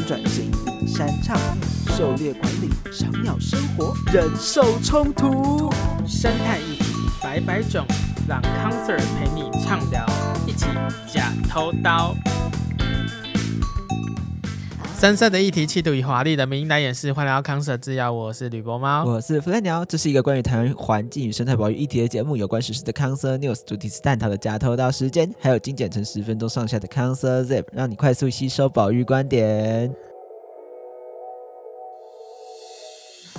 转型、山唱、狩猎管理、小鸟生活、忍受冲突、生态议题百百种，让康 Sir 陪你畅聊，一起假偷刀。深色的议题，气度与华丽的名单演示。欢迎来到康 Sir 制药，我是吕博猫，我是 Fly 鸟。这是一个关于台湾环境与生态保育议题的节目，有关时事的康 Sir News，主题是探讨的加偷到时间，还有精简成十分钟上下的康 Sir Zip，让你快速吸收保育观点。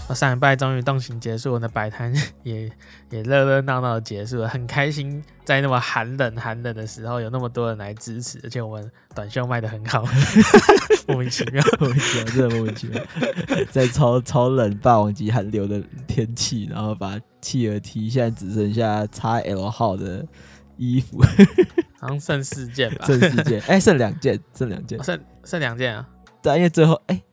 我上礼拜终于动情结束，我的摆摊 也也热热闹闹的结束了，很开心。在那么寒冷寒冷的时候，有那么多人来支持，而且我们短袖卖的很好，莫名其妙，莫名其妙，真的莫名其妙。在超超冷霸王级寒流的天气，然后把企鹅 T 现在只剩下 XL 号的衣服，好像剩四件吧，剩四件，哎、欸，剩两件，剩两件，剩剩两件啊。对，因为最后哎。欸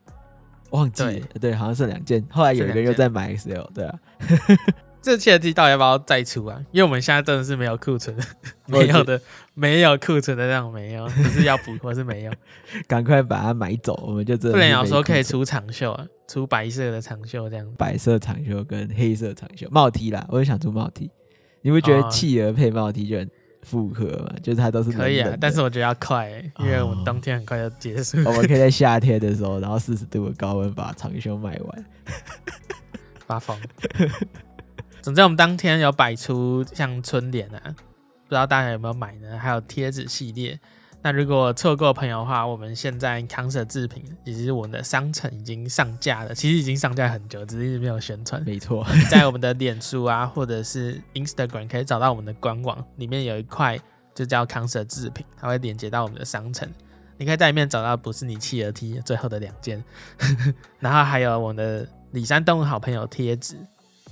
忘记了，对，好像是两件。后来有一个又在买 XL，对啊。这企鹅 T 到底要不要再出啊？因为我们现在真的是没有库存，没有的，没有库存的那种没有，只是要补货是没有。赶快把它买走，我们就真的。不然有时候可以出长袖啊，出白色的长袖这样。白色长袖跟黑色长袖帽 T 啦，我也想出帽 T。你会觉得企鹅配帽 T 就很？复合嘛，就是它都是可以啊，但是我觉得要快，欸，因为我们冬天很快就结束，哦。我们可以在夏天的时候，然后四十度的高温把长袖卖完，发疯。总之，我们当天有摆出像春联啊，不知道大家有没有买呢？还有贴纸系列。那如果错过朋友的话，我们现在康 Sir 制品以及我们的商城已经上架了，其实已经上架很久，只是一直没有宣传。没错，在我们的脸书啊，或者是 Instagram 可以找到我们的官网，里面有一块就叫康 Sir 制品，它会连接到我们的商城。你可以在里面找到不是你企鹅 T 最后的两件，然后还有我们的李山动物好朋友贴纸，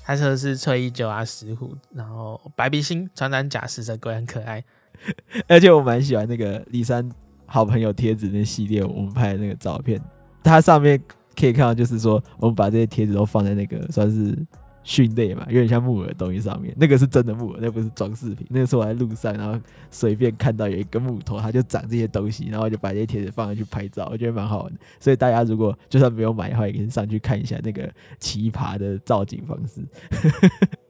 它说是翠衣九啊石虎，然后白鼻星、穿山甲、食蛇龟很可爱。而且我蛮喜欢那个李三好朋友贴纸那系列，我们拍的那个照片，它上面可以看到，就是说我们把这些贴纸都放在那个算是蕈类嘛，有点像木耳的东西上面。那个是真的木耳，那不是装饰品。那个时候我在路上，然后随便看到有一个木头，它就长这些东西，然后就把这些贴纸放上去拍照，我觉得蛮好玩的。所以大家如果就算没有买的话，也可以上去看一下那个奇葩的造景方式。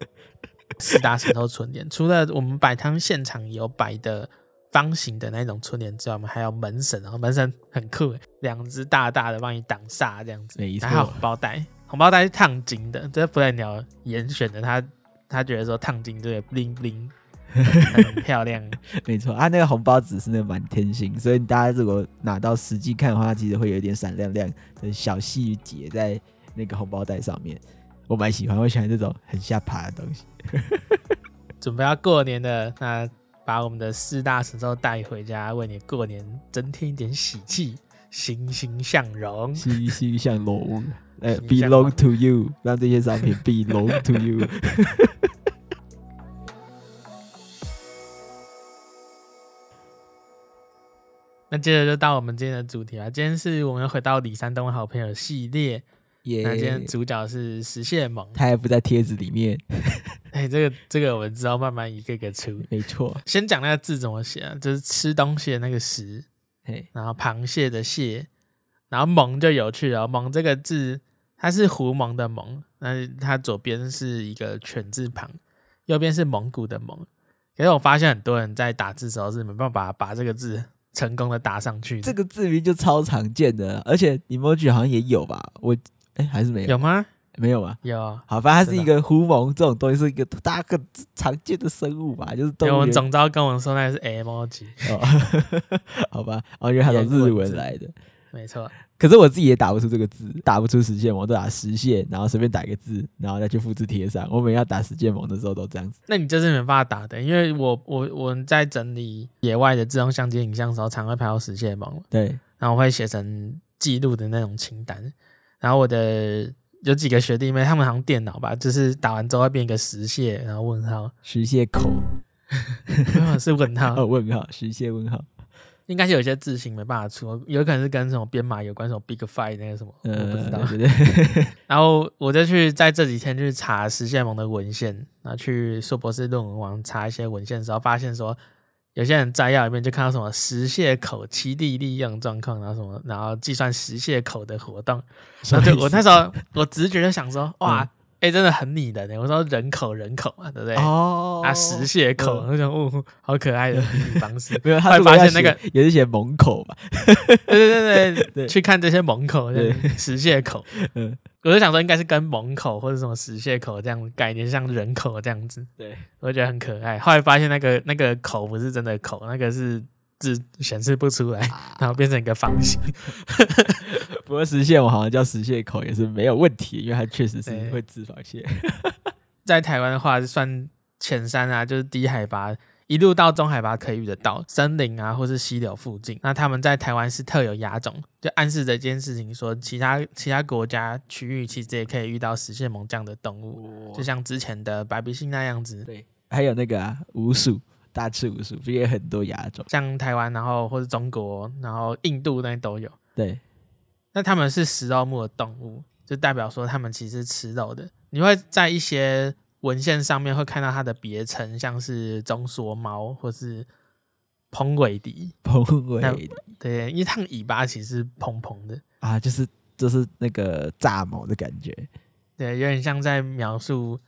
四大石头春联，除了我们摆摊现场有摆的方形的那种春联之外，我们还有门神，然后门神很酷，两只大大的帮你挡煞这样子。没错，还有红包袋，红包袋是烫金的，这是不赖鸟严选的，他他觉得说烫金这个 bling bling 很漂亮。没错，啊，那个红包纸是那满天星，所以大家如果拿到实际看的话，其实会有一点闪亮亮的小细节在那个红包袋上面。我蛮喜欢，我喜欢这种很下爬的东西。准备要过年的，那把我们的四大神兽带回家，为你过年增添一点喜气，欣欣向荣，欣欣向荣。哎，belong to you，让这些商品 belong to you。那接着就到我们今天的主题了，今天是我们回到李山东好朋友系列。那今天主角是食蟹猛，他还不在贴子里面。哎、欸，这个这个我们知道，慢慢一个一个出。没错，先讲那个字怎么写啊？就是吃东西的那个食，嘿，然后螃蟹的蟹，然后萌就有趣了。萌这个字，它是狐獴的獴，那它左边是一个犬字旁，右边是蒙古的蒙。可是我发现很多人在打字的时候是没办法把把这个字成功的打上去。这个字名就超常见的，而且 emoji 好像也有吧？我。哎，还是没有？有吗？没有吧。有。好，反正它是一个狐獴这种东西，是一个大家常见的生物吧，就是动物。我们总招跟我们说那是 emoji。哦，好吧，哦，因为它从日文来的。没错。可是我自己也打不出这个字，打不出食蟹獴，我都打实现，然后随便打一个字，然后再去复制贴上。我每要打实现萌的时候都这样子。那你就是没办法打的，因为我我我在整理野外的自动相机影像的时候，常会拍到实现萌。对。然后我会写成记录的那种清单。然后我的有几个学弟妹，他们好像电脑吧，就是打完之后会变一个实蟹，然后问号，实蟹口，是问号，哦，问号，实蟹问号，应该是有些字形没办法出，有可能是跟什么编码有关，什么 Big Five 那个什么，呃、我不知道。对对对 然后我就去在这几天去查实蟹獴的文献，然后去硕博士论文网查一些文献的时候，发现说有些人摘要里面就看到什么实蟹口七地利用状况，然后什么，然后计算实蟹口的活动，然后就我那时候我直觉就想说，哇。嗯哎、欸，真的很拟人呢。我说人口人口嘛，对不对？哦，啊，石蟹口，我想，哦，好可爱的比 喻方式。没有，他会发现那个也是写猛口嘛。对对对对，对去看这些猛口，对，食蟹口。嗯，我就想说，应该是跟猛口或者什么石蟹口这样概念，像人口这样子。对，我就觉得很可爱。后来发现那个那个口不是真的口，那个是。字显示不出来，然后变成一个方形。不过食蟹我好像叫食蟹口也是没有问题，因为它确实是会吃螃蟹。在台湾的话，算前山啊，就是低海拔，一路到中海拔可以遇得到森林啊，或是溪流附近。那他们在台湾是特有亚种，就暗示着一件事情，说其他其他国家区域其实也可以遇到食蟹獴这样的动物，就像之前的白鼻星那样子。对，还有那个啊，鼯鼠。大赤鼯鼠，不也很多亚种，像台湾，然后或是中国，然后印度那都有。对，那他们是食肉目的动物，就代表说他们其实是吃肉的。你会在一些文献上面会看到它的别称，像是中索猫或是蓬尾迪。蓬尾迪，对，因为它尾巴其实是蓬蓬的啊，就是就是那个炸毛的感觉，对，有点像在描述。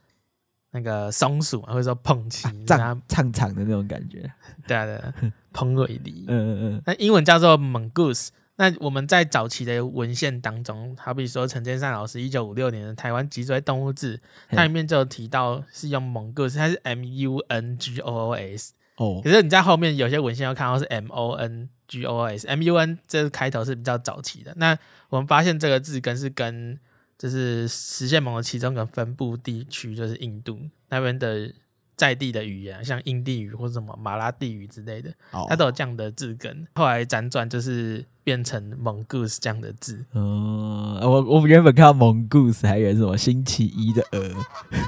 那个松鼠或者说碰气，长长长的那种感觉，对 啊对啊，蓬尾鰱，嗯嗯嗯，那英文叫做 mongoose。那我们在早期的文献当中，好比说陈建善老师一九五六年的《台湾脊椎动物志》，它里面就有提到是用 mongoose，它是 M U N G O O S。哦，可是你在后面有些文献要看到是 M O N G O S，M U N 这个开头是比较早期的。那我们发现这个字根是跟就是食蟹獴的其中一个分布地区，就是印度那边的在地的语言，像印地语或者什么马拉地语之类的，它都有这样的字根。后来辗转就是变成 mongoose 这样的字。嗯，我我原本看到 mongoose 还以为什么星期一的鹅，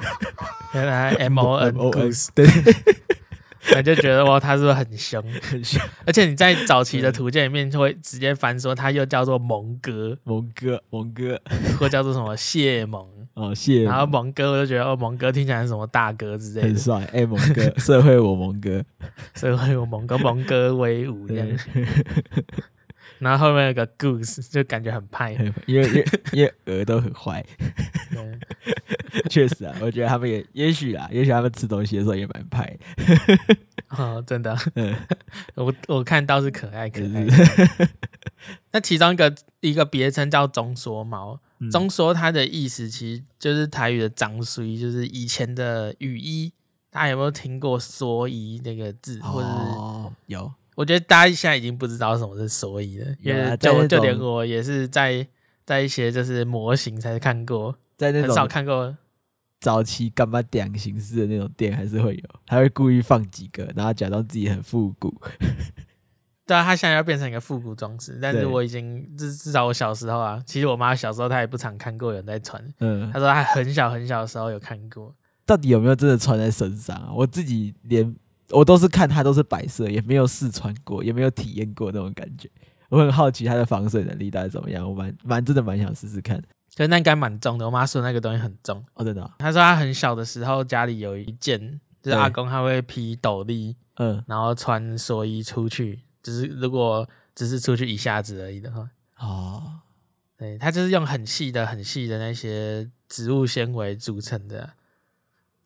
原来 M O N goose 对。我就觉得哇，他是不是很凶？很凶，而且你在早期的图鉴里面就会直接翻说，他又叫做蒙哥，蒙哥，蒙哥，或叫做什么谢蒙哦，谢。然后蒙哥，我就觉得哦，蒙哥听起来是什么大哥之类的，很帅。哎、欸，蒙哥，社会我蒙哥，社会我蒙哥，蒙哥威武这样。然后后面有个 goose，就感觉很派，因为因为因为鹅都很坏。确实啊，我觉得他们也也许啊，也许他们吃东西的时候也蛮派。哦，真的，嗯、我我看到是可爱可爱。是那其中一个一个别称叫中缩猫，嗯、中缩它的意思其实就是台语的脏水，就是以前的雨衣。大家有没有听过蓑衣那个字？或者是哦，有。我觉得大家现在已经不知道什么是所以了，因为就就连我也是在在一些就是模型才看过，在那种很少看过早期干嘛点形式的那种店还是会有，他会故意放几个，然后假装自己很复古。对啊，他现在要变成一个复古装饰，但是我已经至至少我小时候啊，其实我妈小时候她也不常看过有人在穿，嗯，她说她很小很小的时候有看过，到底有没有真的穿在身上啊？我自己连。我都是看它都是白色，也没有试穿过，也没有体验过那种感觉。我很好奇它的防水能力到底怎么样，我蛮蛮真的蛮想试试看。可是那应该蛮重的，我妈说那个东西很重。哦，真的、哦。她说她很小的时候家里有一件，就是阿公他会披斗笠，嗯，然后穿蓑衣出去，就是如果只是出去一下子而已的话。哦，对，他就是用很细的、很细的那些植物纤维组成的。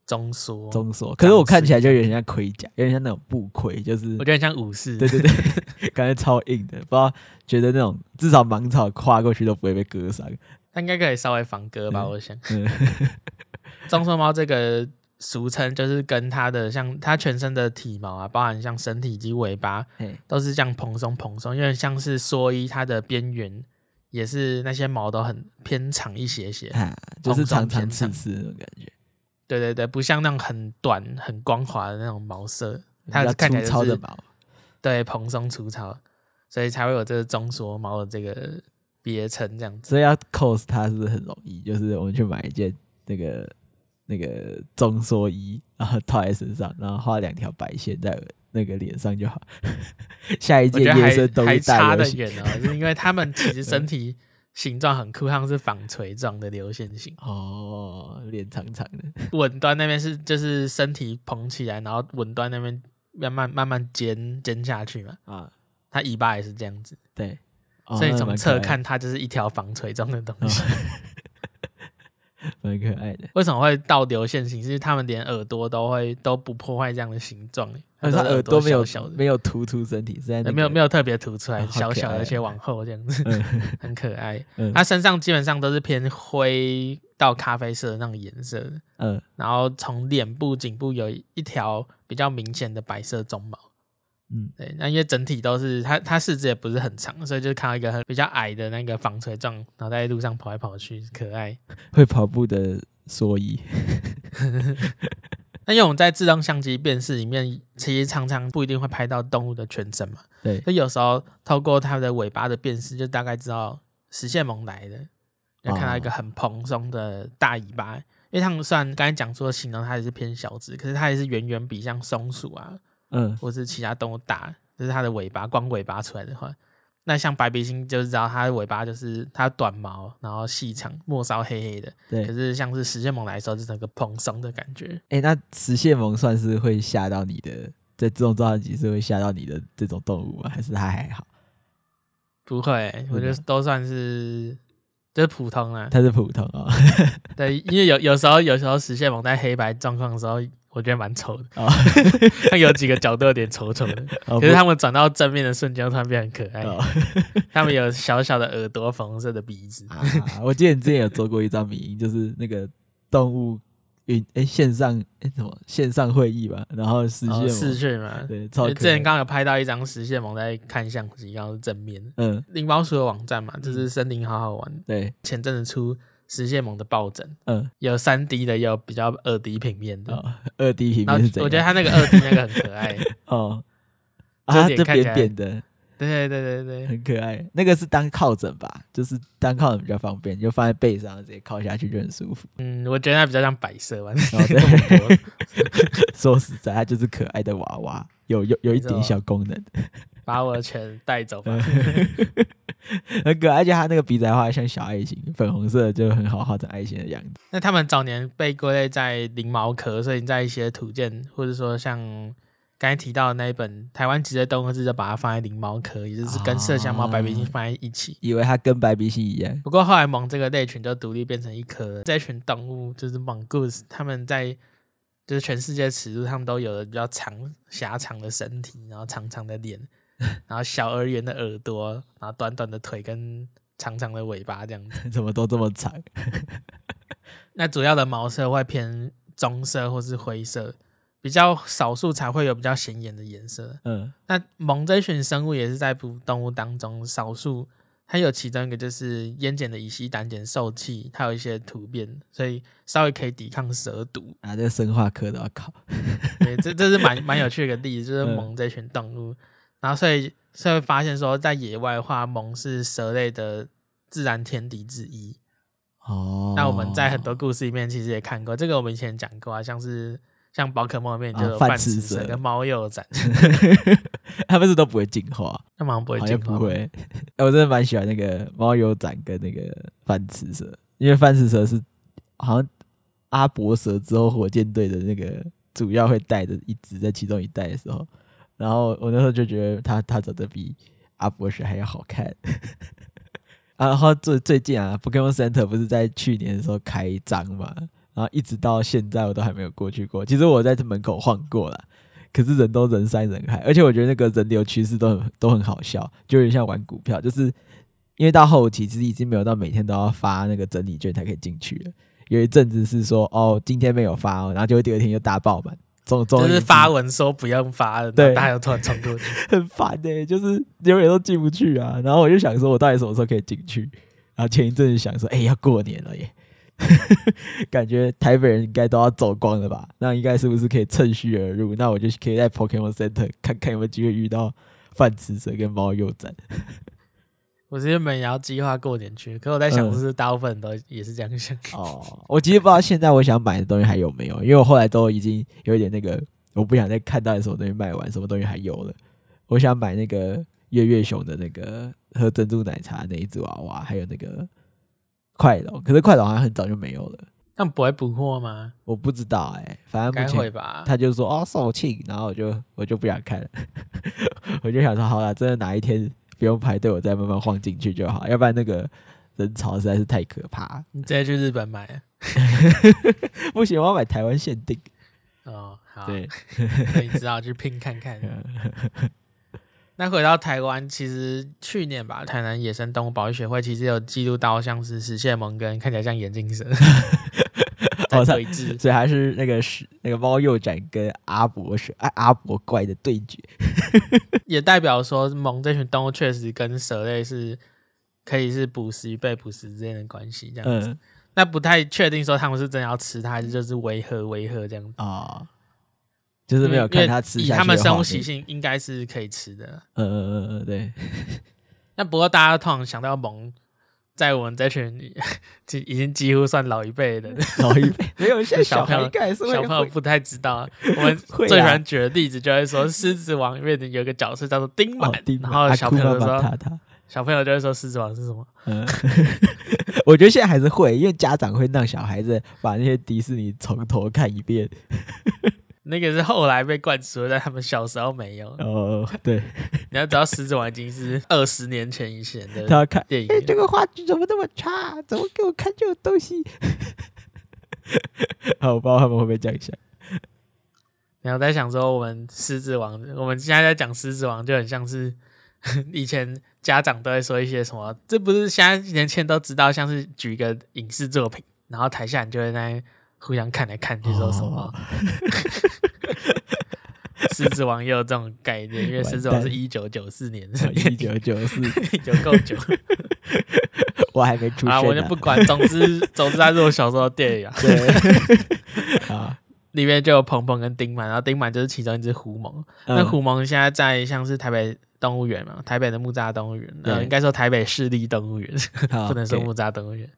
中缩，中缩，可是我看起来就有点像盔甲，有点像那种布盔，就是我觉得像武士，对对对，感觉超硬的，不知道觉得那种至少芒草跨过去都不会被割伤，它应该可以稍微防割吧，嗯、我想。中缩猫这个俗称就是跟它的像它全身的体毛啊，包含像身体及尾巴，都是这样蓬松蓬松，有点像是蓑衣，它的边缘也是那些毛都很偏长一些些，啊、就是长长刺刺那种感觉。对对对，不像那种很短、很光滑的那种毛色，它看起来粗糙的毛，对，蓬松粗糙，所以才会有这个中缩毛的这个别称这样子。所以要 cos 它是不是很容易？就是我们去买一件那个那个中缩衣，然后套在身上，然后画两条白线在那个脸上就好。下一届夜色都还差得远哦，是因为他们其实身 体。形状很酷，像是纺锤状的流线型哦，脸长长的，尾端那边是就是身体蓬起来，然后尾端那边慢慢慢慢尖尖下去嘛。啊，它尾巴也是这样子。对，所以从侧看，它就是一条纺锤状的东西。蛮可爱的。为什么会倒流线型？是他们连耳朵都会都不破坏这样的形状。但是它耳朵没有小没有突出身体，是在没有没有特别突出来，小小的，而且往后这样子，很可爱。它身上基本上都是偏灰到咖啡色的那种颜色。嗯，然后从脸部、颈部有一条比较明显的白色鬃毛。嗯，对，那因为整体都是它，它四肢也不是很长，所以就看到一个很比较矮的那个纺锤状，然后在路上跑来跑去，可爱。会跑步的蓑衣。那因为我们在自动相机辨识里面，其实常常不一定会拍到动物的全身嘛。对。所以有时候透过它的尾巴的辨识，就大概知道食蟹獴来的，就看到一个很蓬松的大尾巴。哦、因为它们虽然刚才讲说形容它也是偏小只，可是它也是远远比像松鼠啊。嗯，或是其他动物打，就是它的尾巴，光尾巴出来的话，那像白鼻星就知道它的尾巴就是它短毛，然后细长，末梢黑黑的。对，可是像是食蟹獴来说，就是那个蓬松的感觉。哎、欸，那食蟹獴算是会吓到你的，在这种照相机是会吓到你的这种动物吗？还是它还好？不会，我觉得都算是就是普通啊。它是普通啊、哦。对，因为有有时候有时候食蟹獴在黑白状况的时候。我觉得蛮丑的，它、哦、有几个角度有点丑丑的，可是他们转到正面的瞬间，突然变很可爱。哦、他们有小小的耳朵，粉红色的鼻子。啊、我记得你之前有做过一张迷因，就是那个动物云哎线上哎什么线上会议吧，然后食蟹獴视讯嘛，对，超。之前刚刚有拍到一张食蟹獴在看相机，然后是正面。嗯，灵猫鼠的网站嘛，就是森林好好玩。对，前阵子出。食蟹萌的抱枕，嗯，有三 D 的，有比较二 D 平面的。二 D 平面是怎样？我觉得他那个二 D 那个很可爱。哦，啊，就扁扁的，对对对对，很可爱。那个是当靠枕吧，就是当靠枕比较方便，就放在背上直接靠下去就很舒服。嗯，我觉得它比较像摆设吧。说实在，它就是可爱的娃娃，有有有一点小功能。把我的钱带走吧。很可爱，而且它那个鼻子还画像小爱心，粉红色就很好画成爱心的样子。那他们早年被归类在灵毛科，所以在一些土建或者说像刚才提到的那一本《台湾籍的动物志》，就把它放在灵猫科，也就是跟麝香猫、白鼻星放在一起，以为它跟白鼻星一样。不过后来獴这个类群就独立变成一科，这群动物就是 mongoose，他们在就是全世界尺度，他们都有了比较长狭长的身体，然后长长的脸。然后小而圆的耳朵，然后短短的腿跟长长的尾巴这样子，怎么都这么长？那主要的毛色会偏棕色或是灰色，比较少数才会有比较显眼的颜色。嗯，那獴这一群生物也是在哺乳动物当中少数，它有其中一个就是烟碱的乙烯胆碱受器，它有一些突变，所以稍微可以抵抗蛇毒。啊，这个生化科都要考。对，这这是蛮蛮有趣的一个例子，就是獴这群动物。嗯然后，所以，所以会发现说，在野外的话，獴是蛇类的自然天敌之一。哦。那我们在很多故事里面其实也看过，这个我们以前讲过啊，像是像宝可梦里面就有饭吃蛇跟猫鼬展，他们是都不会进化，他们不会进化，不会。欸，我真的蛮喜欢那个猫鼬展跟那个饭吃蛇，因为饭吃蛇是好像阿伯蛇之后火箭队的那个主要会带的一只，在其中一代的时候。然后我那时候就觉得他他长得比阿伯蛇还要好看，啊，然后最最近啊，Pokémon Center 不是在去年的时候开张嘛，然后一直到现在我都还没有过去过。其实我在这门口晃过了，可是人都人山人海，而且我觉得那个人流趋势都很都很好笑，就有点像玩股票，就是因为到后期其实已经没有到每天都要发那个整理券才可以进去了，有一阵子是说哦今天没有发哦，然后就第二天又大爆满。就是发文说不用发了，对，大家又突然冲过去，很烦的、欸，就是永远都进不去啊。然后我就想说，我到底什么时候可以进去？然后前一阵子想说，哎、欸，要过年了耶，感觉台北人应该都要走光了吧？那应该是不是可以趁虚而入？那我就可以在 Pokemon Center 看看有没有机会遇到饭吃蛇跟猫鼬斩。我原本也要计划过年去，可我在想，是不是大部分人都也是这样想？嗯、哦，我其实不知道现在我想买的东西还有没有，因为我后来都已经有一点那个，我不想再看到什么东西卖完，什么东西还有了。我想买那个月月熊的那个喝珍珠奶茶那一只娃娃，还有那个快龙，可是快龙好像很早就没有了。但不会补货吗？我不知道哎、欸，反正该会吧。他就说哦售罄，然后我就我就不想看了，我就想说好了，真的哪一天不用排队，我再慢慢晃进去就好，要不然那个人潮实在是太可怕。你直接去日本买啊？不行，我要买台湾限定。哦，好，对，那你只好去拼看看。那回到台湾，其实去年吧，台南野生动物保育学会其实有记录到像是食蟹萌跟看起来像眼镜蛇 在对峙，哦，所以还是那个是那个猫鼬展跟阿伯蛇阿阿伯怪的对决，也代表说萌这群动物确实跟蛇类是可以是捕食与被捕食之间的关系这样子。嗯、那不太确定说他们是真的要吃它，还是就是围合围合这样子啊。哦就是没有看它吃，以他们生物习性应该是可以吃的。嗯嗯嗯嗯，对。那不过大家通常想到萌，在我们这群已经 几乎算老一辈的老一辈，没有像小朋友小朋友不太知道。我们最喜欢举的例子就是说，《狮子王》里面有个角色叫做丁满，然后小朋友就说，小朋友就会说，《狮子王》是什么？嗯，我觉得现在还是会，因为家长会让小孩子把那些迪士尼从头看一遍。那个是后来被灌输的，在他们小时候没有。哦，对，你要知道《狮子王》已经是二十年前以前的。他要看电影，哎，这个画质怎么那么差？怎么给我看这种东西？好，我不知道他们会不会这样想。然后在想说，我们《狮子王》，我们现在在讲《狮子王》，就很像是以前家长都会说一些什么，这不是现在年轻人都知道，像是举一个影视作品，然后台下人就会在。互相看来看去说什么？狮、哦、子王也有这种概念，因为狮子王是一九九四年，一九九四 有够久，我还没出生、啊，我就不管。总之，总之，它是我小时候的电影啊。对，啊，里面就有鹏鹏跟丁满，然后丁满就是其中一只狐獴。嗯、那狐獴现在在像是台北动物园嘛，台北的木栅动物园，呃对，应该说台北市立动物园，不能说木栅动物园。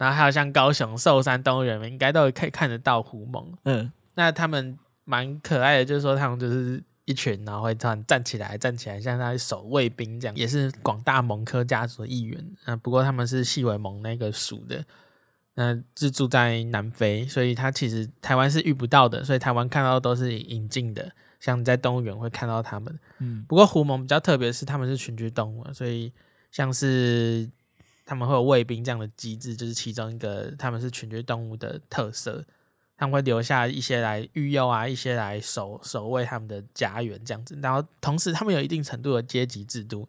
然后还有像高雄寿山动物园，应该都可以看得到狐獴。嗯，那他们蛮可爱的，就是说他们就是一群，然后会突然站起来，站起来，像他守卫兵这样，也是广大蒙科家族的一员。嗯，不过他们是细尾獴那个属的，那是住在南非，所以它其实台湾是遇不到的，所以台湾看到都是引进的，像在动物园会看到他们。嗯，不过狐獴比较特别是他们是群居动物，所以像是。他们会有卫兵这样的机制，就是其中一个他们是群居动物的特色。他们会留下一些来育幼啊，一些来守守卫他们的家园这样子。然后同时，他们有一定程度的阶级制度。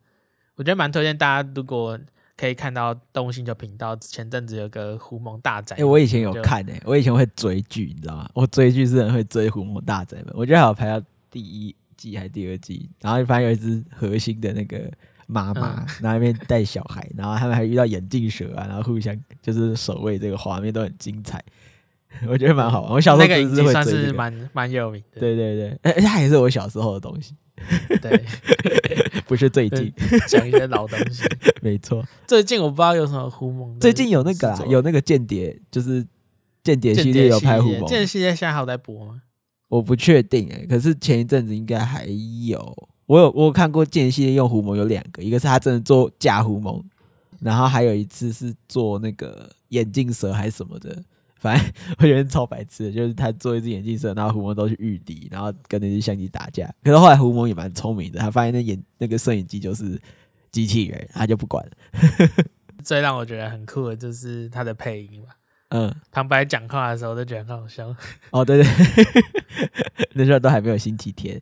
我觉得蛮推荐大家，如果可以看到动物星球频道前阵子有个狐獴大宅门，哎、欸，我以前有看诶、欸，我以前会追剧，你知道吗？我追剧是很会追狐獴大宅的，我觉得还有排到第一季还是第二季，然后发现有一只核心的那个。妈妈，然后那边带小孩，然后他们还遇到眼镜蛇啊，然后互相就是守卫，这个画面都很精彩，我觉得蛮好玩。我小时候是、这个、算是蛮蛮有名的，对对对，哎，它也是我小时候的东西，对，不是最近讲一些老东西，没错。最近我不知道有什么狐獴，最近有那个啦，有那个间谍，就是间谍系列有拍狐獴，间谍系列现在还有在播吗？我不确定哎、欸，可是前一阵子应该还有。我有我有看过间谍用狐獴有两个，一个是他真的做假狐獴，然后还有一次是做那个眼镜蛇还是什么的，反正我觉得超白痴的，就是他做一只眼镜蛇，然后狐獴都去御敌，然后跟那只相机打架。可是后来狐獴也蛮聪明的，他发现那眼那个摄影机就是机器人，他就不管了。最让我觉得很酷的就是他的配音吧，嗯，旁白讲话的时候都觉得很好笑。哦，对对，那时候都还没有星期天。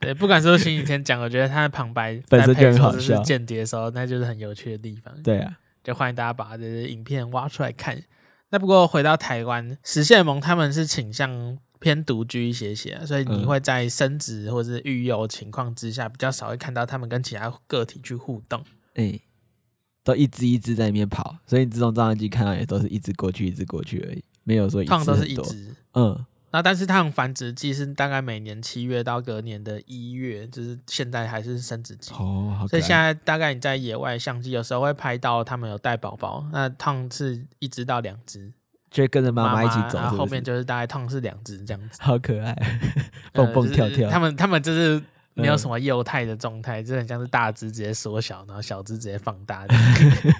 对，不管说前几天讲，我觉得他的旁白 本身就很好笑，是间谍的时候，那就是很有趣的地方。对啊，就欢迎大家把这些影片挖出来看。那不过回到台湾，食蟹獴他们是倾向偏独居一些些，所以你会在生殖或是育幼情况之下，比较少会看到他们跟其他个体去互动。哎、欸，都一只一只在里面跑，所以你自动照相机看到也都是一只过去，一只过去而已，没有说一只都是一只。嗯。那但是它们繁殖季是大概每年七月到隔年的一月，就是现在还是生殖季哦，好。所以现在大概你在野外相机有时候会拍到它们有带宝宝，那烫是一只到两只，就会跟着妈妈一起走，然后后面就是大概烫是两只这样子，好可爱，蹦蹦跳跳。他们他们就是 没有什么幼态的状态，嗯、就很像是大只直接缩小，然后小只直接放大，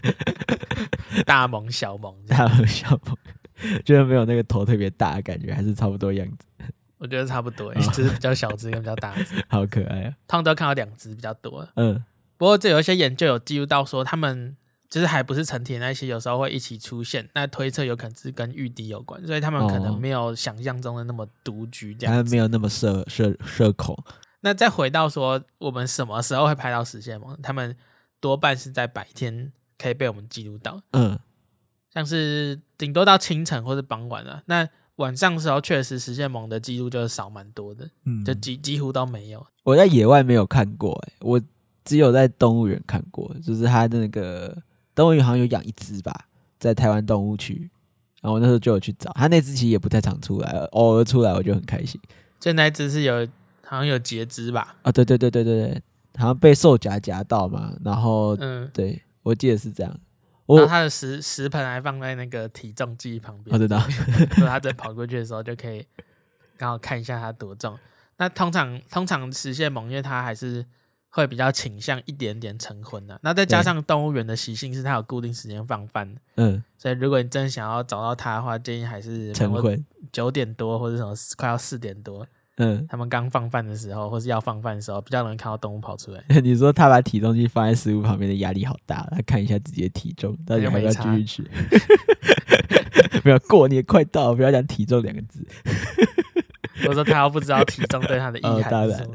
大萌小萌，大萌小萌。就是没有那个头特别大的感觉，还是差不多样子。我觉得差不多，就是比较小只 跟比较大只，好可爱啊！他们都看到两只比较多。嗯，不过这有一些研究有记录到说，他们就是还不是成体那些，有时候会一起出现。那推测有可能是跟玉笛有关，所以他们可能没有想象中的那么独居这样子，他们没有那么社社社恐。那再回到说，我们什么时候会拍到食蟹獴？他们多半是在白天可以被我们记录到。嗯，像是顶多到清晨或者傍晚啊。那晚上的时候，确实食蟹獴的记录就少蛮多的，嗯，就几几乎都没有。我在野外没有看过、欸，哎，我只有在动物园看过，就是它的那个动物园好像有养一只吧，在台湾动物区，然后我那时候就有去找它那只，其实也不太常出来，偶尔出来我就很开心。就那只是有好像有截肢吧？啊，对对对对对对，好像被兽夹夹到嘛，然后嗯，对我记得是这样。然后他的食食盆还放在那个体重计旁边，我知道。所以他在跑过去的时候就可以刚好看一下他多重。那通常通常实现猛，因为它还是会比较倾向一点点成婚的。那再加上动物园的习性是它有固定时间放饭，嗯，所以如果你真的想要找到它的话，建议还是成婚九点多或者什么快要四点多。嗯，他们刚放饭的时候，或是要放饭的时候，比较容易看到动物跑出来。你说他把体重机放在食物旁边的压力好大，他看一下自己的体重，到底要不要继续吃？没有，过年快到，不要讲体重两个字。我说他要不知道体重对他的意涵，当然，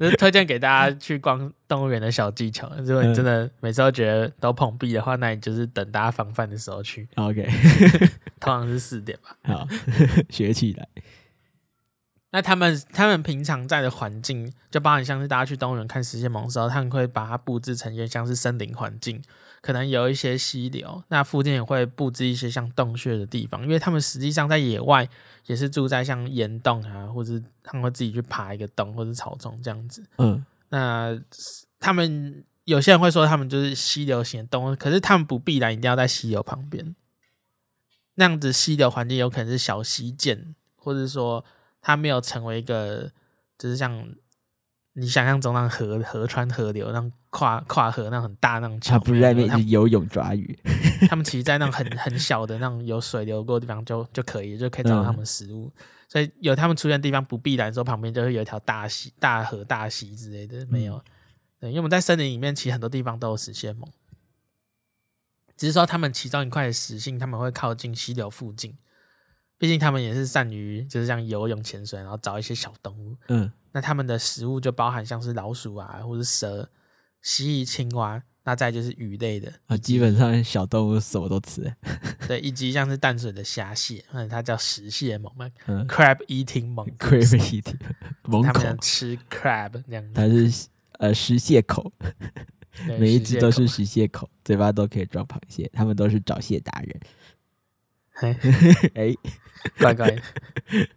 就是推荐给大家去逛动物园的小技巧。如果你真的每次都觉得都碰壁的话，那你就是等大家放饭的时候去。OK，通常是四点吧。好，学起来。那他们他们平常在的环境，就包含像是大家去动物园看食蟹獴的时候，他们会把它布置成一些像是森林环境，可能有一些溪流，那附近也会布置一些像洞穴的地方，因为他们实际上在野外也是住在像岩洞啊，或者他们会自己去爬一个洞或者草丛这样子。嗯，那他们有些人会说他们就是溪流型的动物，可是他们不必然一定要在溪流旁边，那样子溪流环境有可能是小溪涧，或者说。它没有成为一个，就是像你想象中那样河河川河流那样跨跨河那种很大那种桥。它不是在那边游泳抓鱼，他们其实在那种很很小的那种有水流过的地方就就可以，就可以找到他们食物。嗯、所以有他们出现的地方，不必然说旁边就会有一条大溪、大河、大溪之类的，没有。嗯、对，因为我们在森林里面，其实很多地方都有食蟹獴，只是说他们其中一块的食性，他们会靠近溪流附近。毕竟他们也是善于就是像游泳、潜水，然后找一些小动物。嗯，那他们的食物就包含像是老鼠啊，或者蛇、蜥蜴、青蛙，那再就是鱼类的啊。基本上小动物什么都吃。对，以及像是淡水的虾蟹，嗯，它叫食蟹猛嘛。嗯，crab eating mongoose，crab eating 猛他们吃 crab 那样子。它是呃食蟹口，每一只都是食蟹口，嘴巴都可以装螃蟹。他们都是找蟹达人。哎哎，乖乖，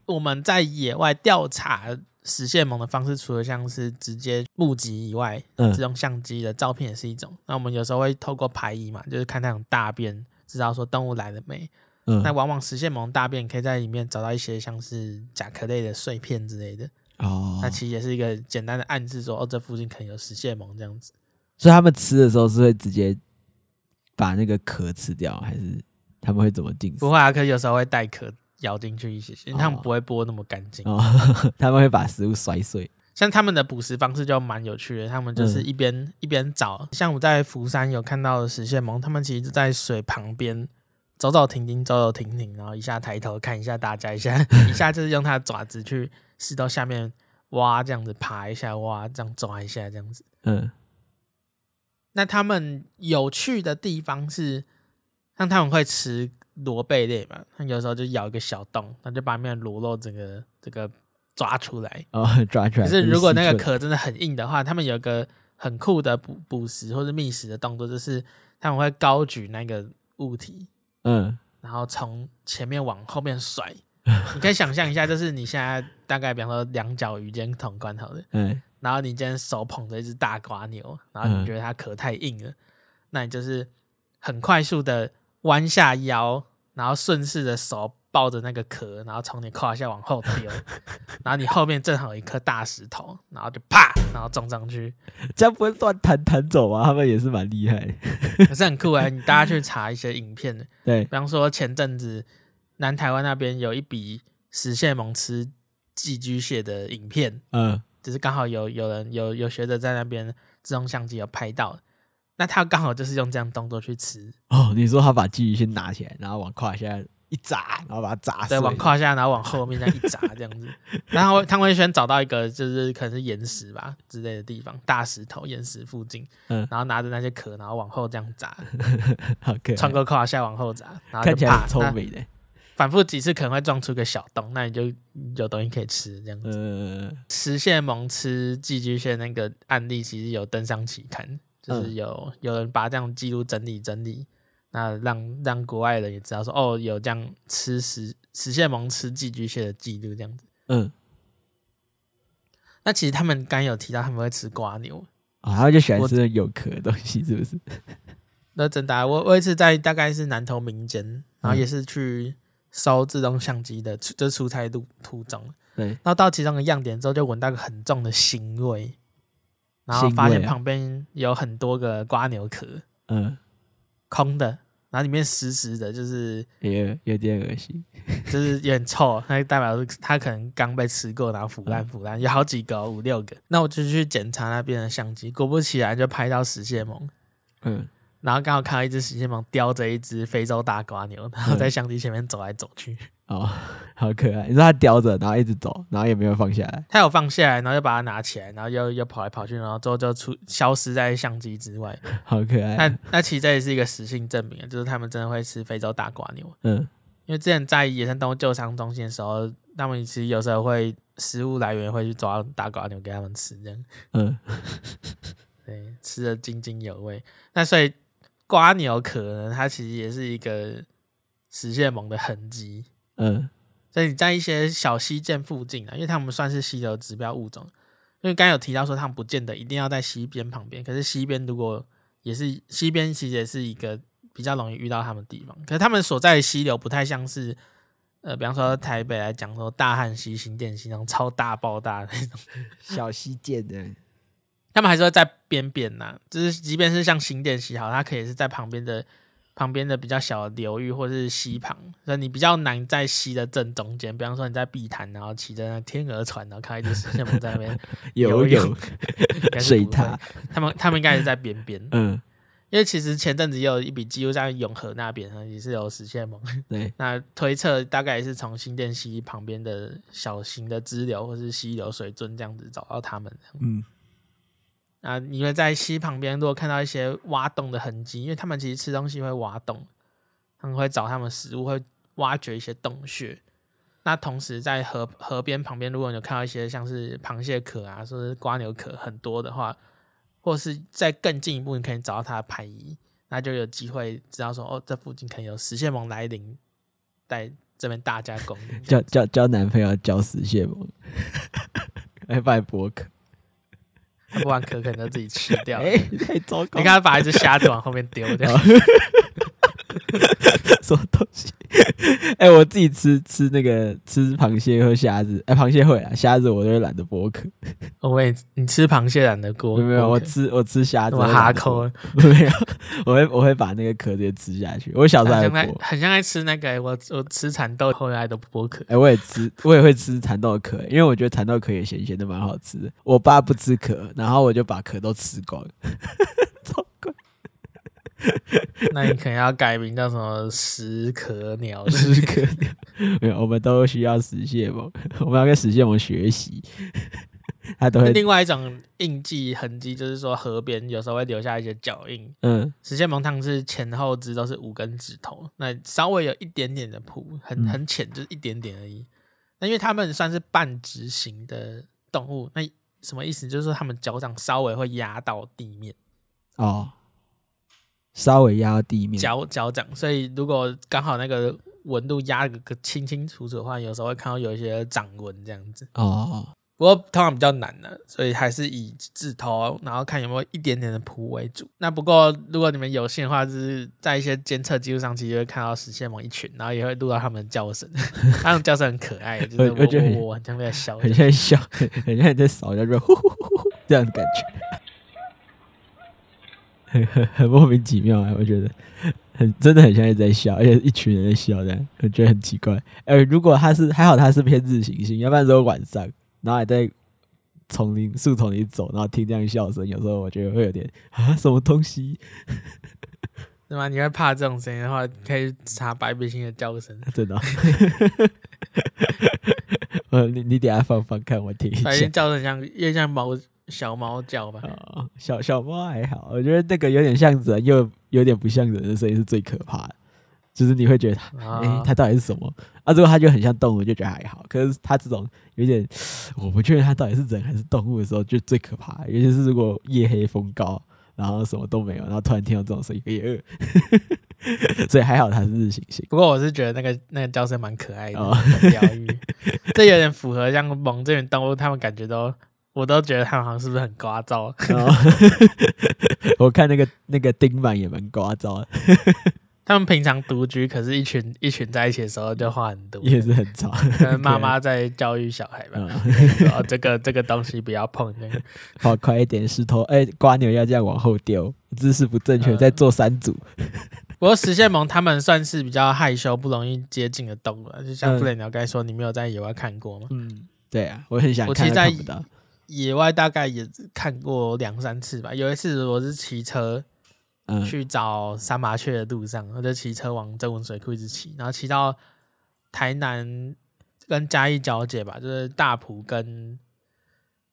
我们在野外调查食蟹獴的方式，除了像是直接目击以外，嗯，这种相机的照片也是一种。那我们有时候会透过排遗嘛，就是看那种大便，知道说动物来了没。嗯，那往往食蟹獴大便可以在里面找到一些像是甲壳类的碎片之类的。哦，那其实也是一个简单的暗示说，说哦，这附近可能有食蟹獴这样子。所以他们吃的时候是会直接把那个壳吃掉，还是？他们会怎么进食？不会啊，可是有时候会带壳咬进去一些些，因为他们不会剥那么干净。哦，他们会把食物摔碎。像他们的捕食方式就蛮有趣的，他们就是一边、嗯、一边找。像我在福山有看到的石蟹獴，他们其实就在水旁边走走停停，走走停停，然后一下抬头看一下大家，一下 一下就是用它的爪子去石头下面挖，这样子爬一下，挖这样抓一下，这样子。嗯。那他们有趣的地方是。像他们会吃螺贝类嘛，它有时候就咬一个小洞，它就把里面的螺肉整个这个抓出来。哦，抓出来。可是如果那个壳真的很硬的话，他们有一个很酷的捕捕食或者觅食的动作，就是他们会高举那个物体，嗯，然后从前面往后面甩。你可以想象一下，就是你现在大概比方说两脚鱼肩同宽好的，嗯，然后你今天手捧着一只大瓜牛，然后你觉得它壳太硬了，嗯，那你就是很快速的。弯下腰，然后顺势的手抱着那个壳，然后从你胯下往后丢，然后你后面正好有一颗大石头，然后就啪，然后撞上去，这样不会乱弹弹走吗？他们也是蛮厉害。可是很酷哎、欸，你大家去查一些影片，对，比方说前阵子南台湾那边有一笔石蟹猛吃寄居蟹的影片，嗯，就是刚好有有人有有学者在那边自动相机有拍到，那他刚好就是用这样动作去吃。哦，你说他把寄居蟹拿起来，然后往胯下。一砸，然后把它砸死。对，往胯下，然后往后面这样一砸，这样子。然后汤文轩找到一个，就是可能是岩石吧之类的地方，大石头、岩石附近。嗯。然后拿着那些壳，然后往后这样砸。好可爱。穿过胯下往后砸，然后看起来很聪明的。反复几次可能会撞出个小洞，那你就有东西可以吃，这样子。嗯。食蟹獴吃寄居蟹那个案例，其实有登上期刊，就是有有人把这样记录整理整理。那让让国外人也知道说哦，有这样吃食食蟹獴吃寄居蟹的记录这样子。嗯。那其实他们刚有提到他们会吃瓜牛啊，他们就喜欢吃有壳的东西，是不是？那真的，我我一次在大概是南投民间，然后也是去收自动相机的，就是出差路途中。对。然后到其中的样点之后，就闻到个很重的腥味，然后发现旁边有很多个瓜牛壳。嗯。空的，然后里面湿湿的，就是也有点恶心，就是有点臭，那代表是它可能刚被吃过，然后腐烂腐烂，有好几个，五六个。那我就去检查那边的相机，果不其然就拍到食蟹獴，嗯，然后刚好看到一只食蟹獴叼着一只非洲大瓜牛，然后在相机前面走来走去。哦，好可爱！你说他叼着，然后一直走，然后也没有放下来。他有放下来，然后又把它拿起来，然后又又跑来跑去，然后之后就出消失在相机之外。好可爱！那那其实这也是一个实性证明，就是他们真的会吃非洲大瓜牛。嗯，因为之前在野生动物救伤中心的时候，他们其实有时候会食物来源会去抓大瓜牛给他们吃，这样。嗯，对，吃的津津有味。那所以瓜牛可能它其实也是一个实现萌的痕迹。嗯，所以你在一些小溪涧附近啊，因为他们算是溪流指标物种，因为刚有提到说他们不见得一定要在溪边旁边，可是溪边如果也是溪边，其实也是一个比较容易遇到他们的地方。可是他们所在的溪流不太像是，呃，比方说台北来讲说大汉溪、新店溪那种超大爆大的那种 小溪涧的，他们还是会在边边呐，就是即便是像新店溪好，它可以是在旁边的。旁边的比较小的流域或是溪旁，所以你比较难在溪的正中间。比方说你在碧潭，然后骑着那天鹅船，然后看一只石蟹獴在那边 游泳，水獭。他们他们应该是在边边，嗯，因为其实前阵子也有一笔记录在永和那边，也是有石蟹獴。对，那推测大概也是从新店溪旁边的小型的支流或是溪流水圳这样子找到他们。嗯。啊，你会在溪旁边，如果看到一些挖洞的痕迹，因为他们其实吃东西会挖洞，他们会找他们食物，会挖掘一些洞穴。那同时在河河边旁边，如果你有看到一些像是螃蟹壳啊，或是瓜牛壳很多的话，或是再更进一步，你可以找到它的排遗，那就有机会知道说，哦，这附近可能有食蟹獴来临，在这边大加工。交交交男朋友交食蟹獴，来 拜博客。他不玩壳，可能就自己吃掉。哎、欸，太糟糕！你看他把一只虾子往后面丢掉，什么东西？哎、欸，我自己吃吃那个吃螃蟹和虾子，哎、欸，螃蟹会啊，虾子我都会懒得剥壳。我也，你吃螃蟹懒得剥？没有，我吃我吃虾子，我哈口 没有，我会我会把那个壳直接吃下去。我小时候很像爱吃那个、欸，我我吃蚕豆后来都不剥壳。哎、欸，我也吃，我也会吃蚕豆壳、欸，因为我觉得蚕豆壳也咸咸的，蛮好吃的。我爸不吃壳，然后我就把壳都吃光。那你可能要改名叫什么食壳鸟？食壳鸟没有，我们都需要食蟹獴，我们要跟食蟹獴学习。它都会另外一种印记痕迹，就是说河边有时候会留下一些脚印。嗯，石蟹獴它是前后肢都是五根指头，那稍微有一点点的蹼，很很浅，就是一点点而已。那因为它们算是半直型的动物，那什么意思？就是说它们脚掌稍微会压到地面。哦。稍微压到地面，脚脚掌，所以如果刚好那个纹路压个个清清楚楚的话，有时候会看到有一些掌纹这样子。哦，不过通常比较难的，所以还是以指头，然后看有没有一点点的蹼为主。那不过如果你们有幸的话，就是在一些监测记录上，其实会看到石蟹獴一群，然后也会录到他们的叫声，他们叫声很可爱，就是我觉得我 很像在笑，很像笑，很像在扫，叫做呼呼呼呼这样的感觉。很很很莫名其妙啊！我觉得很真的很像一直在笑，而且一群人在笑，这样我觉得很奇怪。呃，如果他是还好，他是偏日行性，要不然说晚上，然后还在丛林树丛里走，然后听这样笑声，有时候我觉得会有点 啊，什么东西？对吗？你会怕这种声音的话，可以查白鼻星的叫声，真的。呃，你你等下放放看，我听一下。白鼻心叫声像，越像猫小猫叫吧。哦，小小猫还好，我觉得那个有点像人，又有点不像人的声音是最可怕的。就是你会觉得它，哎、它到底是什么？啊，如果它就很像动物，就觉得还好。可是它这种 有点，我不确定它到底是人还是动物的时候，就最可怕。尤其是如果夜黑风高。然后什么都没有，然后突然听到这种声音，也饿，所以还好它是日行性。不过我是觉得那个那个叫声蛮可爱的。这有点符合像蒙这种动物，他们感觉都，我都觉得他们好像是不是很聒噪？哦、我看那个那个丁满也蛮聒噪的。他们平常独居，可是一群一群在一起的时候就话很多，也是很吵。可能妈妈在教育小孩吧，然后这个这个东西不要碰，那个跑快一点，石头哎，瓜牛要这样往后丢，姿势不正确，再做三组。不过石蟹萌他们算是比较害羞、不容易接近的动物，就像布雷鸟刚才说，你没有在野外看过吗？嗯，对啊，我很想看。我其实在野外大概也看过两三次吧，有一次我是骑车。去找三麻雀的路上，我就骑车往曾文水库一直骑，然后骑到台南跟嘉义交界吧，就是大埔跟应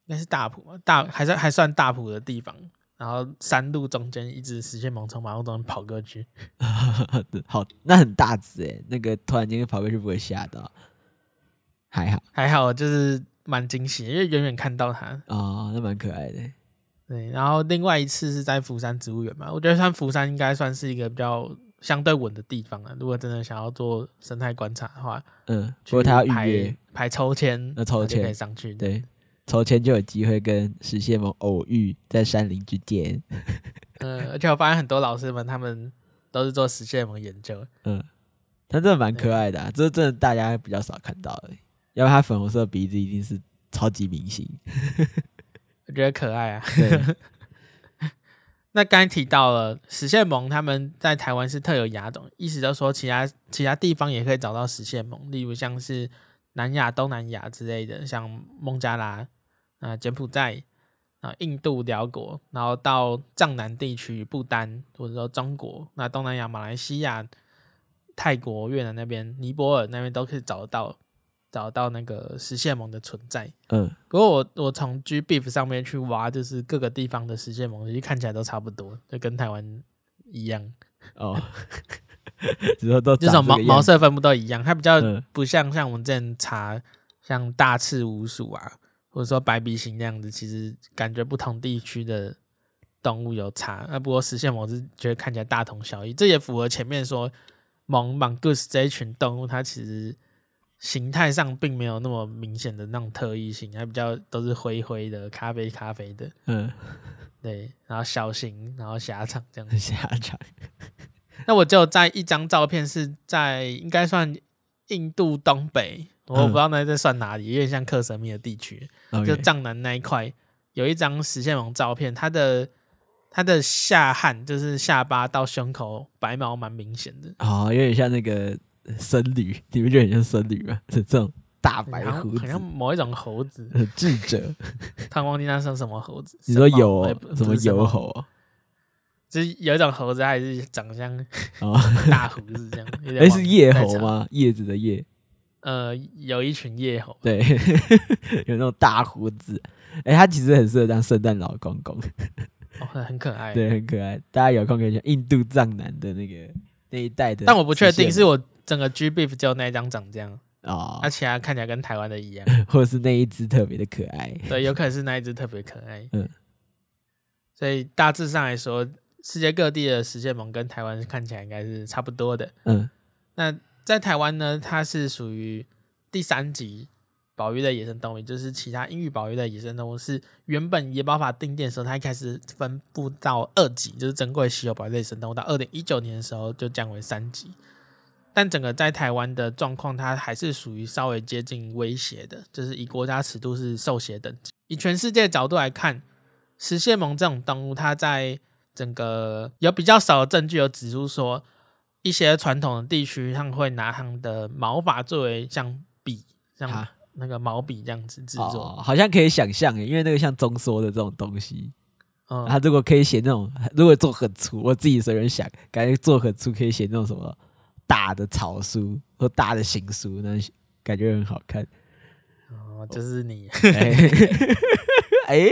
该是大埔嘛，大还是还算大埔的地方，然后山路中间一直实现猛从马路中间跑过去，好，那很大只诶，那个突然间跑过去不会吓到？还好还好，就是蛮惊喜，因为远远看到它哦，那蛮可爱的。对，然后另外一次是在釜山植物园嘛，我觉得像福山应该算是一个比较相对稳的地方了。如果真的想要做生态观察的话，嗯，不过他要预约排抽签，那抽签可以上去。对，抽签就有机会跟石蟹獴偶遇在山林之间。嗯，而且我发现很多老师们他们都是做石蟹獴研究。嗯，他真的蛮可爱的，啊，这真的大家比较少看到的。要不然他粉红色鼻子一定是超级明星。我觉得可爱啊。那刚才提到了食蟹獴，他们在台湾是特有亚种，意思就是说其他其他地方也可以找到食蟹獴，例如像是南亚、东南亚之类的，像孟加拉啊、柬埔寨啊、印度、寮国，然后到藏南地区、不丹，或者说中国，那东南亚、马来西亚、泰国、越南那边、尼泊尔那边都可以找得到。找到那个食蟹獴的存在，嗯，不过我我从 G Beef 上面去挖，就是各个地方的食蟹獴，其实看起来都差不多，就跟台湾一样哦，只说都 这种毛毛色分布都一样，它比较不像像我们之前查像大赤鼯鼠啊，或者说白鼻型那样子，其实感觉不同地区的动物有差。那不过食蟹獴是觉得看起来大同小异，这也符合前面说獴 mongoose 这一群动物，它其实。形态上并没有那么明显的那种特异性，还比较都是灰灰的、咖啡咖啡的。嗯，对，然后小型，然后狭长这样子。狭长。那我就在一张照片是在应该算印度东北，我不知道那这算哪里，有点像克什米尔地区，嗯、就藏南那一块有一张食蟹獴照片，它的它的下汗就是下巴到胸口白毛蛮明显的。哦，有点像那个。僧侣，你们觉得很像僧侣吗？是 这种大白胡子，好像某一种猴子，智者。他忘记那是什么猴子？你说有什么有猴啊？就是有一种猴子，还是长相哦大胡子这样。哎，是叶猴吗？叶子的叶。呃，有一群叶猴，对，有那种大胡子。哎，他其实很适合当圣诞老公公，哦，很可爱，对，很可爱。大家有空可以去印度藏南的那个那一带的，但我不确定是我。整个 G Beef 就那一张长这样哦，而且它看起来跟台湾的一样，或者是那一只特别的可爱，对，有可能是那一只特别可爱。嗯，所以大致上来说，世界各地的食蟹獴跟台湾看起来应该是差不多的。嗯，那在台湾呢，它是属于第三级。保育类野生动物，就是其他英语保育类野生动物，是原本野保法定定的时候，它一开始分布到二级，就是珍贵稀有保育类野生动物，到二零一九年的时候就降为三级。但整个在台湾的状况，它还是属于稍微接近威胁的，就是以国家尺度是受胁等级。以全世界的角度来看，食蟹獴这种动物，它在整个有比较少的证据有指出说，一些传统的地区他们会拿他们的毛发作为像笔，像那个毛笔这样子制作，哦，好像可以想象诶，因为那个像中缩的这种东西，嗯，他如果可以写那种，如果做很粗，我自己随便想，感觉做很粗可以写那种什么大的草书或大的行书，那感觉很好看。哦，就是你，哎，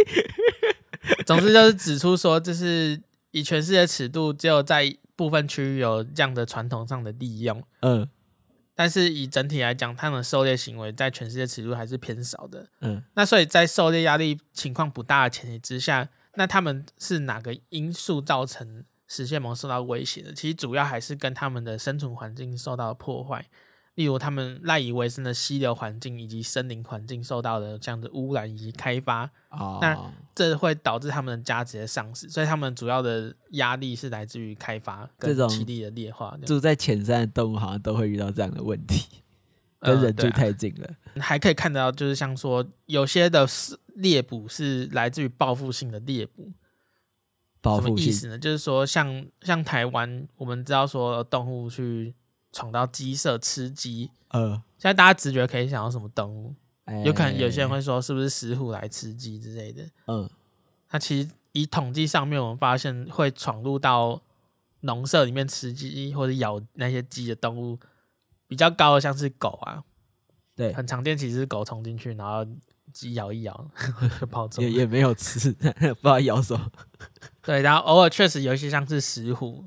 总之就是指出说，就是以全世界尺度，只有在部分区域有这样的传统上的利用，嗯，但是以整体来讲，他们的狩猎行为在全世界尺度还是偏少的，嗯，那所以在狩猎压力情况不大的前提之下，那他们是哪个因素造成食蟹獴受到威胁的？其实主要还是跟他们的生存环境受到破坏。例如，他们赖以为生的溪流环境以及森林环境受到的这样的污染以及开发，哦，那这会导致他们的价值的丧失。所以，他们主要的压力是来自于开发跟栖地的劣化。住在浅山的动物好像都会遇到这样的问题，跟人住太近了。还可以看到，就是像说有些的猎捕是来自于报复性的猎捕。报复什么意思呢？就是说像，像像台湾，我们知道说动物去。闯到鸡舍吃鸡，呃，现在大家直觉可以想到什么动物？欸、有可能有些人会说，是不是石虎来吃鸡之类的？嗯，那其实以统计上面，我们发现会闯入到农舍里面吃鸡或者咬那些鸡的动物比较高的，像是狗啊，对，很常见。其实是狗冲进去，然后鸡咬一咬就跑走，也也没有吃，不知道咬什么。对，然后偶尔确实有一些像是石虎。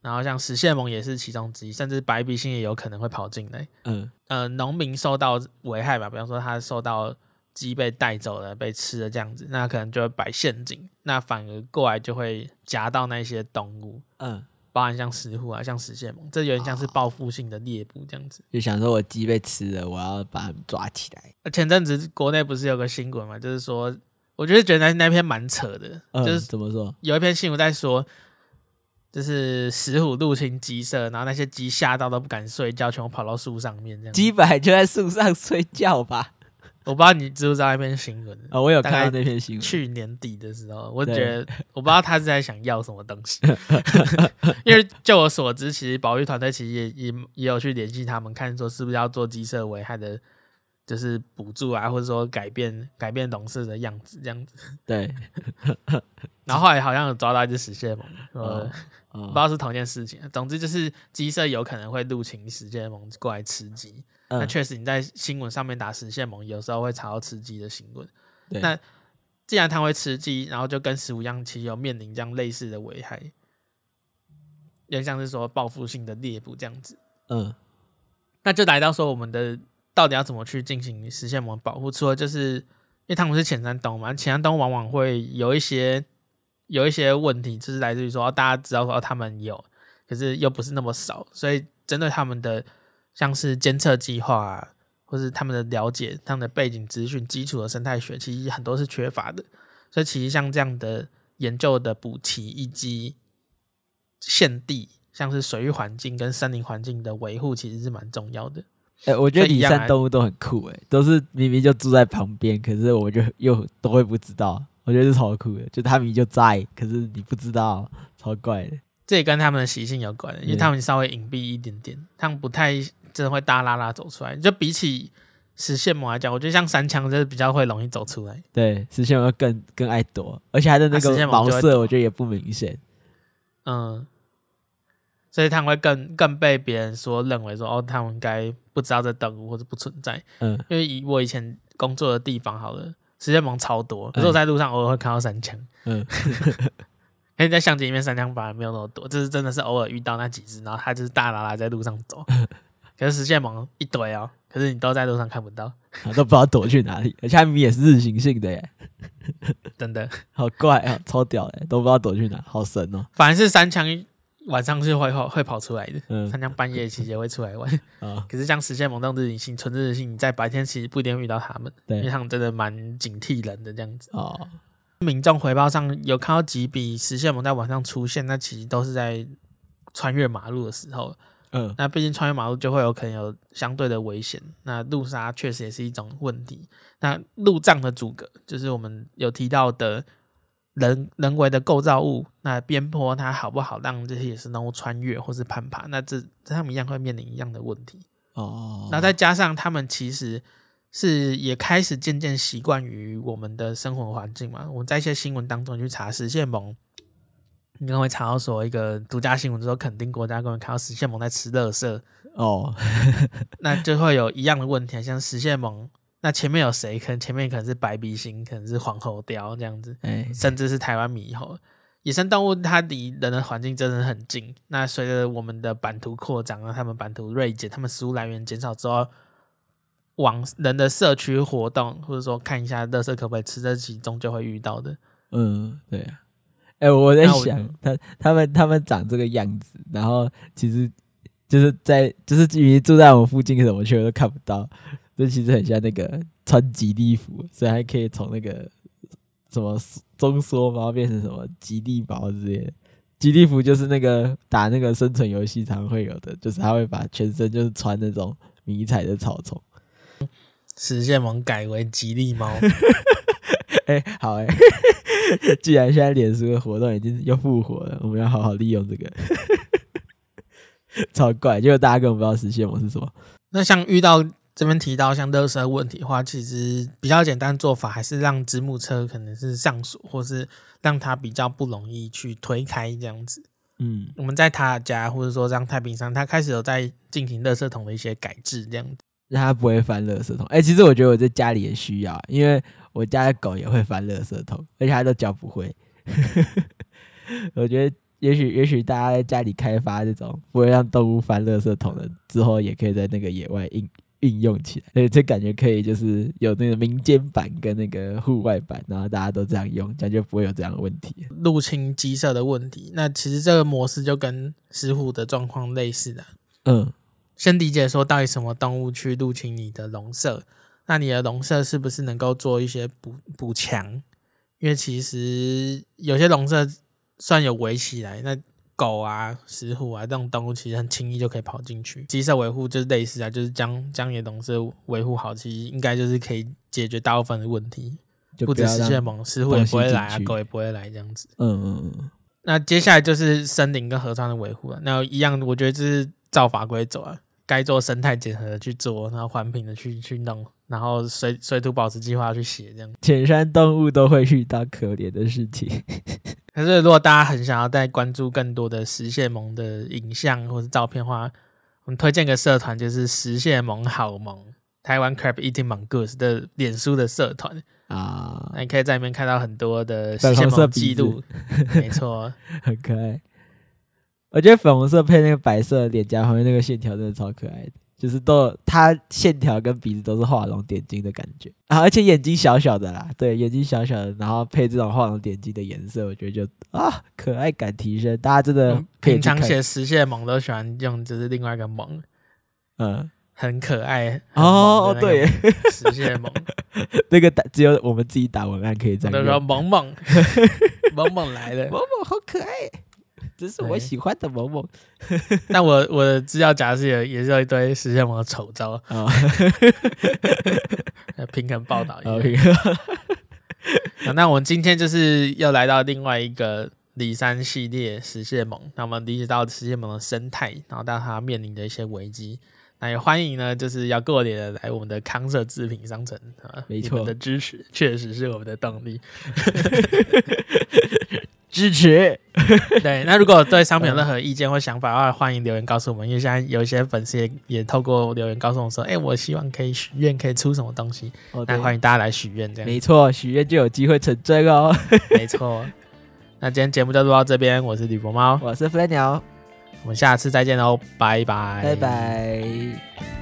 然后像石蟹獴也是其中之一，甚至白鼻心也有可能会跑进来。嗯，呃，农民受到危害吧，比方说他受到鸡被带走了、被吃了这样子，那可能就会摆陷阱，那反而过来就会夹到那些动物。嗯，包含像石虎啊，像食蟹猛，这有点像是报复性的猎捕这样子。就想说我鸡被吃了，我要把它们抓起来。前阵子国内不是有个新闻嘛，就是说，我觉得觉得那那篇蛮扯的，嗯、就是怎么说？有一篇新闻在说。就是石虎入侵鸡舍，然后那些鸡吓到都不敢睡觉，全部跑到树上面这样。鸡本来就在树上睡觉吧？我不知道你知不知道那篇新闻？哦，我有看到那篇新闻。去年底的时候，我觉得我不知道他是在想要什么东西，因为就我所知，其实保育团队其实也也也有去联系他们，看说是不是要做鸡舍危害的。就是补助啊，或者说改变改变董事的样子，这样子。对。然后后来好像有抓到一只食蟹猛，不知道是同一件事情。总之就是鸡舍有可能会入侵食蟹猛过来吃鸡。嗯、那确实你在新闻上面打食蟹獴，有时候会查到吃鸡的新闻。那既然它会吃鸡，然后就跟十五一样，其实有面临这样类似的危害，有点像是说报复性的猎捕这样子。嗯。那就来到说我们的。到底要怎么去进行食蟹獴保护？除了就是因为他们是浅山动物嘛，浅山动物往往会有一些有一些问题，就是来自于说大家知道说他们有，可是又不是那么少，所以针对他们的像是监测计划啊，或是他们的了解、他们的背景资讯、基础的生态学，其实很多是缺乏的。所以其实像这样的研究的补齐以及限地，像是水域环境跟森林环境的维护，其实是蛮重要的。哎、欸，我觉得里山动物都很酷，哎，都是明明就住在旁边，可是我就又都会不知道。我觉得是超酷的，就他们就在，可是你不知道，超怪的。这也跟他们的习性有关，因为他们稍微隐蔽一点点，嗯、他们不太真的会大拉拉走出来。就比起食蟹獴来讲，我觉得像三枪就是比较会容易走出来。对，食蟹獴更更爱躲，而且它的那个毛色我觉得也不明显。嗯。所以他们会更更被别人说认为说哦，他们应该不知道这动物或者不存在。嗯，因为以我以前工作的地方好了，食蟹獴超多，可是我在路上偶尔会看到三枪。嗯，因为在相机里面三枪反而没有那么多，就是真的是偶尔遇到那几只，然后它就是大拉拉在路上走。可是食蟹獴一堆哦，可是你都在路上看不到，都不知道躲去哪里。而且它们也是日行性的耶，真的 好怪啊，超屌的，都不知道躲去哪，好神哦。反而是三枪。晚上是会跑会跑出来的，嗯，它像半夜其实也会出来玩，啊、可是像食蟹獴这种日行性、纯日性，你在白天其实不一定遇到他们，因为他们真的蛮警惕人的这样子。哦，民众回报上有看到几笔食蟹獴在晚上出现，那其实都是在穿越马路的时候，嗯，那毕竟穿越马路就会有可能有相对的危险，那路杀确实也是一种问题。那路障的阻隔，就是我们有提到的人人为的构造物，那边坡它好不好让这些野生动物穿越或是攀爬？那这他们一样会面临一样的问题哦。那再加上他们其实是也开始渐渐习惯于我们的生活环境嘛。我们在一些新闻当中去查食蟹獴，你可能会查到说一个独家新闻，就说肯定国家公园看到石蟹獴在吃垃圾哦，那就会有一样的问题，像石蟹獴。那前面有谁？可能前面可能是白鼻星，可能是黄喉貂这样子，欸、甚至是台湾猕猴。野生动物它离人的环境真的很近。那随着我们的版图扩张啊，他们版图锐减，他们食物来源减少之后，往人的社区活动，或者说看一下垃圾可不可以吃，这其中就会遇到的。嗯，对啊。哎、欸，我在想，他他们他们长这个样子，然后其实就是在就是至于住在我们附近，什么去都看不到。这其实很像那个穿吉利服，所以还可以从那个什么中缩猫变成什么吉利猫之类的。吉利服就是那个打那个生存游戏常会有的，就是他会把全身就是穿那种迷彩的草丛。实现萌改为吉利猫。哎、欸，好哎、欸，既然现在脸书的活动已经又复活了，我们要好好利用这个。超怪，结果大家根本不知道实现我是什么。那像遇到。这边提到像垃圾问题的话，其实比较简单做法还是让子母车可能是上锁，或是让它比较不容易去推开这样子。嗯，我们在他家或者说让太平山，他开始有在进行垃圾桶的一些改制这样子，让它不会翻垃圾桶。哎、欸，其实我觉得我在家里也需要，因为我家的狗也会翻垃圾桶，而且它都教不会。我觉得也许也许大家在家里开发这种不会让动物翻垃圾桶的，之后也可以在那个野外应。运用起来，所以这感觉可以，就是有那个民间版跟那个户外版，然后大家都这样用，这样就不会有这样的问题。入侵鸡舍的问题，那其实这个模式就跟石虎的状况类似的。嗯，先理解说到底什么动物去入侵你的笼舍，那你的笼舍是不是能够做一些补补强？因为其实有些笼舍算有围起来，那。狗啊、石虎啊这种动物其实很轻易就可以跑进去。鸡舍维护就是类似啊，就是将将你的笼舍维护好，其实应该就是可以解决大部分的问题。就不止食蟹獴，石虎也不会来啊，狗也不会来这样子。嗯嗯嗯。那接下来就是森林跟河川的维护了。那一样，我觉得就是照法规走啊，该做生态检核的去做，然后环评的去去弄，然后水水土保持计划去写这样。浅山动物都会遇到可怜的事情。可是，如果大家很想要再关注更多的食蟹獴的影像或是照片的话，我们推荐个社团，就是食蟹獴好萌台湾 Crab Eating Mongoose 的脸书的社团啊，那你可以在里面看到很多的食蟹獴记录，没错，很可爱。我觉得粉红色配那个白色脸颊旁边那个线条真的超可爱的。就是都，它线条跟鼻子都是画龙点睛的感觉啊，而且眼睛小小的啦，对，眼睛小小的，然后配这种画龙点睛的颜色，我觉得就啊，可爱感提升。大家真的平常写实蟹萌都喜欢用，就是另外一个萌，嗯，很可爱哦，对，实现萌，那个打只有我们自己打文案可以这样。那个萌萌，萌萌来了，萌萌好可爱。这是我喜欢的某某，那我我的资料夹是也也是有一堆食蟹獴的丑照啊，平衡报道一下。那我们今天就是要来到另外一个李三系列食蟹獴，那我们理解到食蟹獴的生态，然后到它面临的一些危机。那也欢迎呢，就是要过年的来我们的康社制品商城啊，没错，的支持确实是我们的动力。支持，对。那如果对商品有任何意见或想法的话，欢迎留言告诉我们。因为现在有一些粉丝也也透过留言告诉我们说，哎、欸，我希望可以许愿，可以出什么东西。那欢迎大家来许愿，这样。没错，许愿就有机会成真哦。没错。那今天节目就录到这边，我是吕博猫，我是飞鸟，我们下次再见喽，拜拜，拜拜。